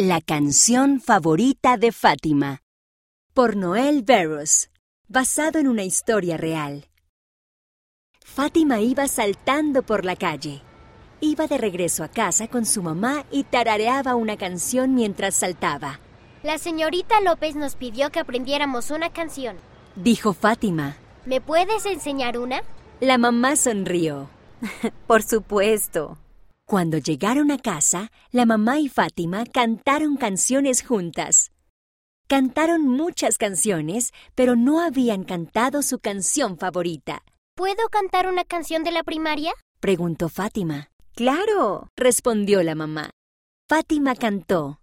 La canción favorita de Fátima. Por Noel Barros. Basado en una historia real. Fátima iba saltando por la calle. Iba de regreso a casa con su mamá y tarareaba una canción mientras saltaba. La señorita López nos pidió que aprendiéramos una canción. Dijo Fátima. ¿Me puedes enseñar una? La mamá sonrió. Por supuesto. Cuando llegaron a casa, la mamá y Fátima cantaron canciones juntas. Cantaron muchas canciones, pero no habían cantado su canción favorita. ¿Puedo cantar una canción de la primaria? Preguntó Fátima. Claro, respondió la mamá. Fátima cantó.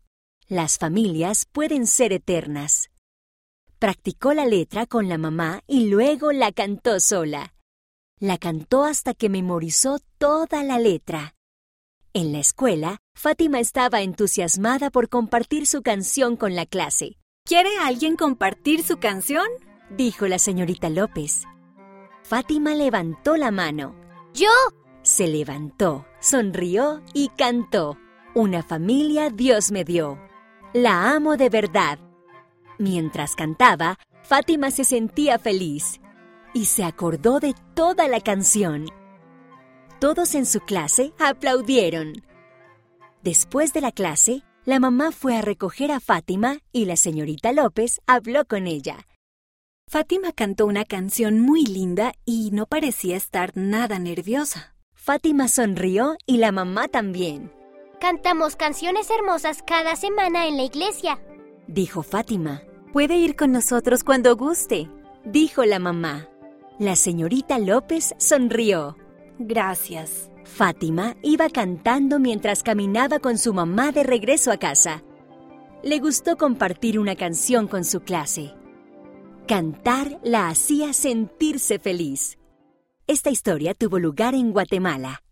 Las familias pueden ser eternas. Practicó la letra con la mamá y luego la cantó sola. La cantó hasta que memorizó toda la letra. En la escuela, Fátima estaba entusiasmada por compartir su canción con la clase. ¿Quiere alguien compartir su canción? dijo la señorita López. Fátima levantó la mano. ¡Yo! Se levantó, sonrió y cantó. Una familia Dios me dio. La amo de verdad. Mientras cantaba, Fátima se sentía feliz y se acordó de toda la canción. Todos en su clase aplaudieron. Después de la clase, la mamá fue a recoger a Fátima y la señorita López habló con ella. Fátima cantó una canción muy linda y no parecía estar nada nerviosa. Fátima sonrió y la mamá también. Cantamos canciones hermosas cada semana en la iglesia, dijo Fátima. Puede ir con nosotros cuando guste, dijo la mamá. La señorita López sonrió. Gracias. Fátima iba cantando mientras caminaba con su mamá de regreso a casa. Le gustó compartir una canción con su clase. Cantar la hacía sentirse feliz. Esta historia tuvo lugar en Guatemala.